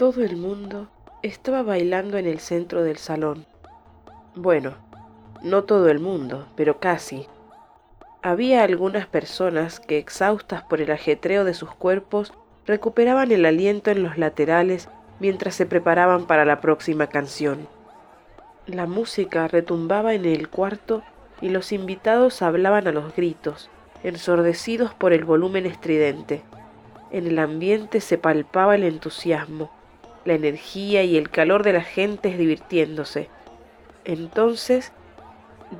Todo el mundo estaba bailando en el centro del salón. Bueno, no todo el mundo, pero casi. Había algunas personas que, exhaustas por el ajetreo de sus cuerpos, recuperaban el aliento en los laterales mientras se preparaban para la próxima canción. La música retumbaba en el cuarto y los invitados hablaban a los gritos, ensordecidos por el volumen estridente. En el ambiente se palpaba el entusiasmo, la energía y el calor de la gente divirtiéndose. Entonces,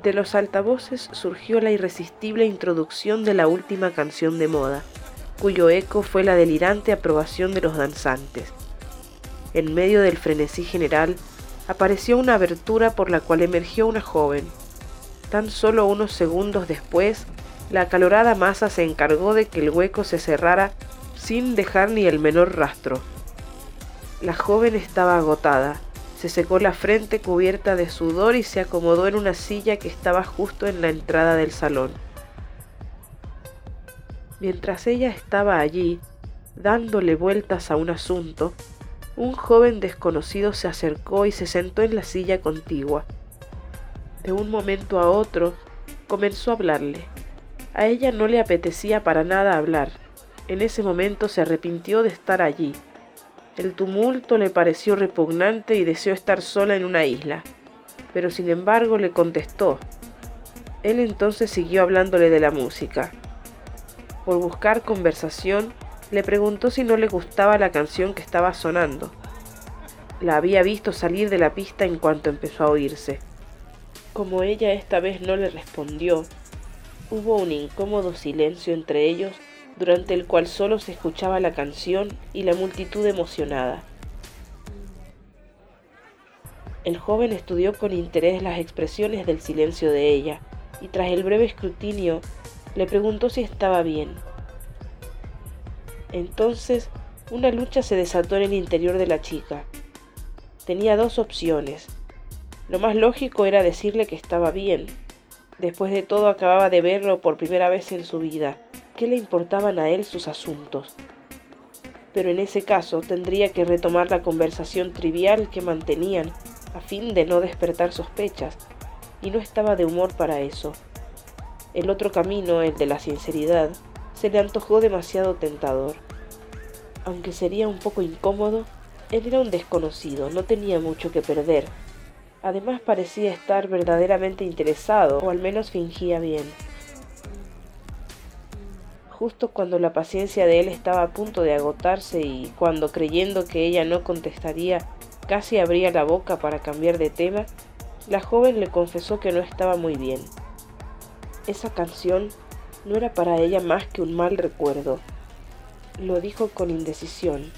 de los altavoces surgió la irresistible introducción de la última canción de moda, cuyo eco fue la delirante aprobación de los danzantes. En medio del frenesí general, apareció una abertura por la cual emergió una joven. Tan solo unos segundos después, la acalorada masa se encargó de que el hueco se cerrara sin dejar ni el menor rastro. La joven estaba agotada, se secó la frente cubierta de sudor y se acomodó en una silla que estaba justo en la entrada del salón. Mientras ella estaba allí, dándole vueltas a un asunto, un joven desconocido se acercó y se sentó en la silla contigua. De un momento a otro comenzó a hablarle. A ella no le apetecía para nada hablar. En ese momento se arrepintió de estar allí el tumulto le pareció repugnante y deseó estar sola en una isla, pero sin embargo le contestó. Él entonces siguió hablándole de la música. Por buscar conversación, le preguntó si no le gustaba la canción que estaba sonando. La había visto salir de la pista en cuanto empezó a oírse. Como ella esta vez no le respondió, hubo un incómodo silencio entre ellos durante el cual solo se escuchaba la canción y la multitud emocionada. El joven estudió con interés las expresiones del silencio de ella y tras el breve escrutinio le preguntó si estaba bien. Entonces una lucha se desató en el interior de la chica. Tenía dos opciones. Lo más lógico era decirle que estaba bien. Después de todo acababa de verlo por primera vez en su vida qué le importaban a él sus asuntos. Pero en ese caso tendría que retomar la conversación trivial que mantenían a fin de no despertar sospechas, y no estaba de humor para eso. El otro camino, el de la sinceridad, se le antojó demasiado tentador. Aunque sería un poco incómodo, él era un desconocido, no tenía mucho que perder. Además parecía estar verdaderamente interesado, o al menos fingía bien justo cuando la paciencia de él estaba a punto de agotarse y cuando creyendo que ella no contestaría casi abría la boca para cambiar de tema, la joven le confesó que no estaba muy bien. Esa canción no era para ella más que un mal recuerdo. Lo dijo con indecisión,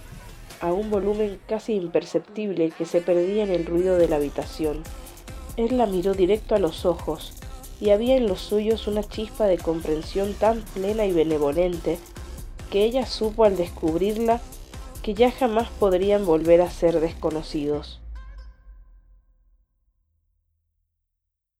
a un volumen casi imperceptible que se perdía en el ruido de la habitación. Él la miró directo a los ojos y había en los suyos una chispa de comprensión tan plena y benevolente que ella supo al descubrirla que ya jamás podrían volver a ser desconocidos.